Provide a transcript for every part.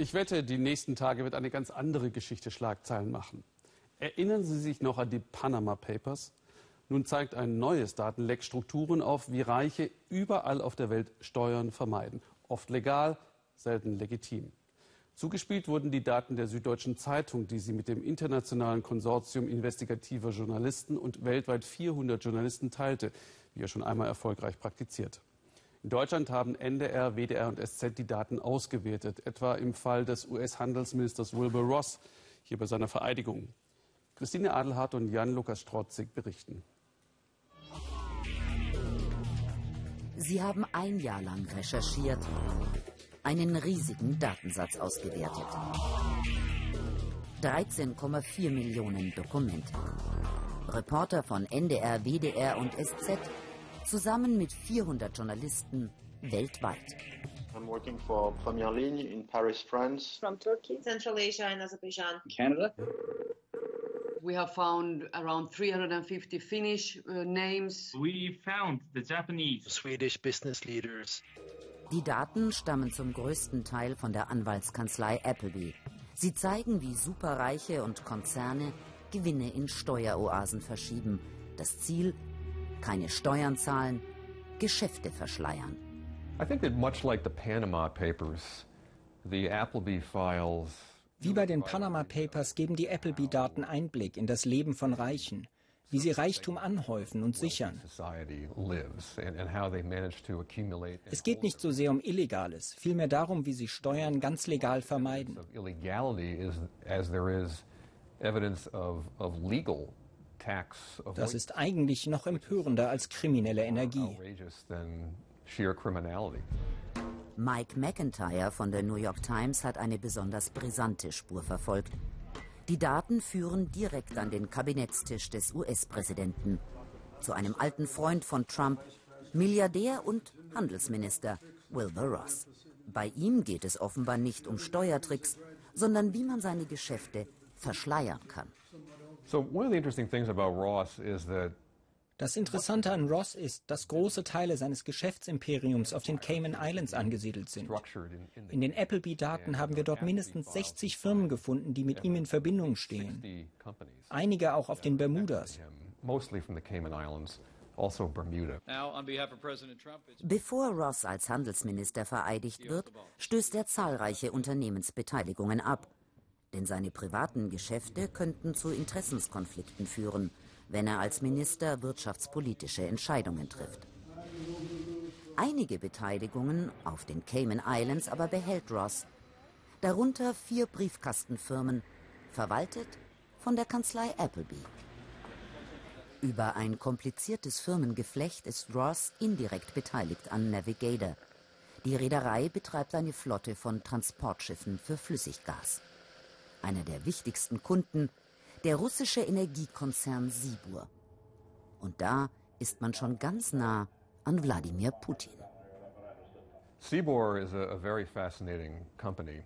Ich wette, die nächsten Tage wird eine ganz andere Geschichte Schlagzeilen machen. Erinnern Sie sich noch an die Panama Papers? Nun zeigt ein neues Datenleck Strukturen auf, wie Reiche überall auf der Welt Steuern vermeiden. Oft legal, selten legitim. Zugespielt wurden die Daten der Süddeutschen Zeitung, die sie mit dem internationalen Konsortium investigativer Journalisten und weltweit 400 Journalisten teilte, wie er schon einmal erfolgreich praktiziert. In Deutschland haben NDR, WDR und SZ die Daten ausgewertet, etwa im Fall des US-Handelsministers Wilbur Ross, hier bei seiner Vereidigung. Christine Adelhardt und Jan-Lukas Strotzig berichten. Sie haben ein Jahr lang recherchiert, einen riesigen Datensatz ausgewertet. 13,4 Millionen Dokumente. Reporter von NDR, WDR und SZ zusammen mit 400 Journalisten weltweit. I'm working for Première Ligne in Paris, France. From Turkey, Central Asia and Azerbaijan. Canada. We have found around 350 Finnish uh, names. We found the Japanese, Swedish business leaders. Die Daten stammen zum größten Teil von der Anwaltskanzlei Appleby. Sie zeigen, wie Superreiche und Konzerne Gewinne in Steueroasen verschieben. Das Ziel, keine Steuern zahlen, Geschäfte verschleiern. I think that much like the Panama Papers, the Appleby files Wie bei den Panama Papers geben die Appleby-Daten Einblick in das Leben von Reichen, wie sie Reichtum anhäufen und sichern. Es geht nicht so sehr um Illegales, vielmehr darum, wie sie Steuern ganz legal vermeiden. Das ist eigentlich noch empörender als kriminelle Energie. Mike McIntyre von der New York Times hat eine besonders brisante Spur verfolgt. Die Daten führen direkt an den Kabinettstisch des US-Präsidenten, zu einem alten Freund von Trump, Milliardär und Handelsminister Wilbur Ross. Bei ihm geht es offenbar nicht um Steuertricks, sondern wie man seine Geschäfte verschleiern kann. Das Interessante an Ross ist, dass große Teile seines Geschäftsimperiums auf den Cayman Islands angesiedelt sind. In den Appleby-Daten haben wir dort mindestens 60 Firmen gefunden, die mit ihm in Verbindung stehen. Einige auch auf den Bermudas. Also Bevor Ross als Handelsminister vereidigt wird, stößt er zahlreiche Unternehmensbeteiligungen ab. Denn seine privaten Geschäfte könnten zu Interessenskonflikten führen wenn er als Minister wirtschaftspolitische Entscheidungen trifft. Einige Beteiligungen auf den Cayman Islands aber behält Ross, darunter vier Briefkastenfirmen, verwaltet von der Kanzlei Appleby. Über ein kompliziertes Firmengeflecht ist Ross indirekt beteiligt an Navigator. Die Reederei betreibt eine Flotte von Transportschiffen für Flüssiggas. Einer der wichtigsten Kunden der russische Energiekonzern Sibur. Und da ist man schon ganz nah an Wladimir Putin. Sibur is a, very fascinating company.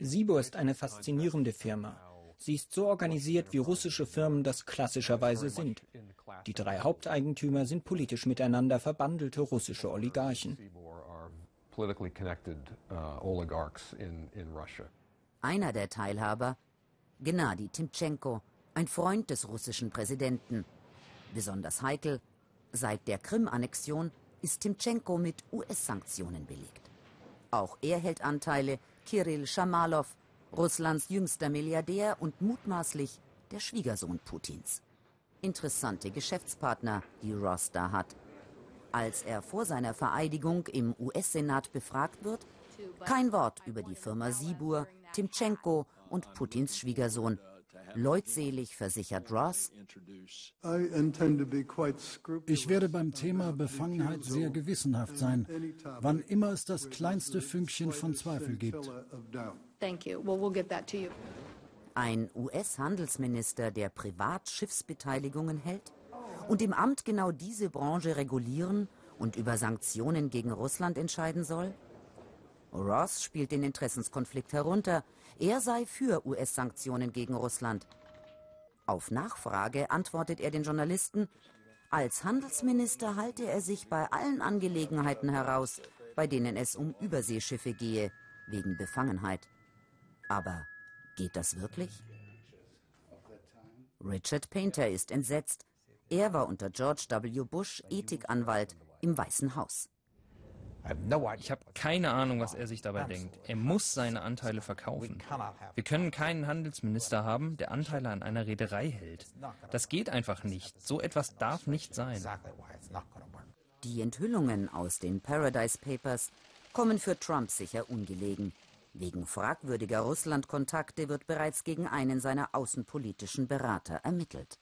Sibur ist eine faszinierende Firma. Sie ist so organisiert, wie russische Firmen das klassischerweise sind. Die drei Haupteigentümer sind politisch miteinander verbandelte russische Oligarchen. Einer der Teilhaber Gennady Timtschenko, ein Freund des russischen Präsidenten. Besonders heikel, seit der Krim-Annexion ist Timtschenko mit US-Sanktionen belegt. Auch er hält Anteile, Kirill Schamalow, Russlands jüngster Milliardär und mutmaßlich der Schwiegersohn Putins. Interessante Geschäftspartner, die Ross da hat. Als er vor seiner Vereidigung im US-Senat befragt wird, kein Wort über die Firma Sibur, Timtschenko und Putins Schwiegersohn. Leutselig versichert Ross. Ich werde beim Thema Befangenheit sehr gewissenhaft sein, wann immer es das kleinste Fünkchen von Zweifel gibt. Ein US-Handelsminister, der Privatschiffsbeteiligungen hält und im Amt genau diese Branche regulieren und über Sanktionen gegen Russland entscheiden soll? Ross spielt den Interessenskonflikt herunter. Er sei für US-Sanktionen gegen Russland. Auf Nachfrage antwortet er den Journalisten, als Handelsminister halte er sich bei allen Angelegenheiten heraus, bei denen es um Überseeschiffe gehe, wegen Befangenheit. Aber geht das wirklich? Richard Painter ist entsetzt. Er war unter George W. Bush Ethikanwalt im Weißen Haus. Ich habe keine Ahnung, was er sich dabei denkt. Er muss seine Anteile verkaufen. Wir können keinen Handelsminister haben, der Anteile an einer Reederei hält. Das geht einfach nicht. So etwas darf nicht sein. Die Enthüllungen aus den Paradise Papers kommen für Trump sicher ungelegen. Wegen fragwürdiger Russland-Kontakte wird bereits gegen einen seiner außenpolitischen Berater ermittelt.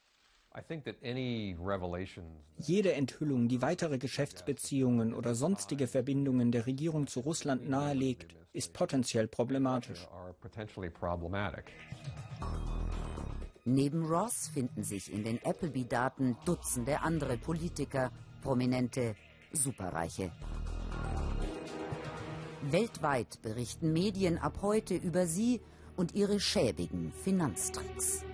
Jede Enthüllung, die weitere Geschäftsbeziehungen oder sonstige Verbindungen der Regierung zu Russland nahelegt, ist potenziell problematisch. Neben Ross finden sich in den Appleby-Daten Dutzende andere Politiker, Prominente, Superreiche. Weltweit berichten Medien ab heute über sie und ihre schäbigen Finanztricks.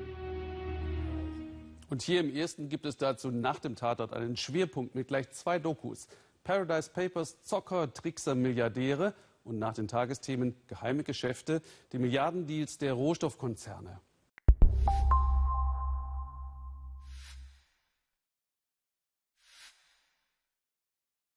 Und hier im ersten gibt es dazu nach dem Tatort einen Schwerpunkt mit gleich zwei Dokus. Paradise Papers, Zocker, Trickser, Milliardäre und nach den Tagesthemen geheime Geschäfte, die Milliardendeals der Rohstoffkonzerne.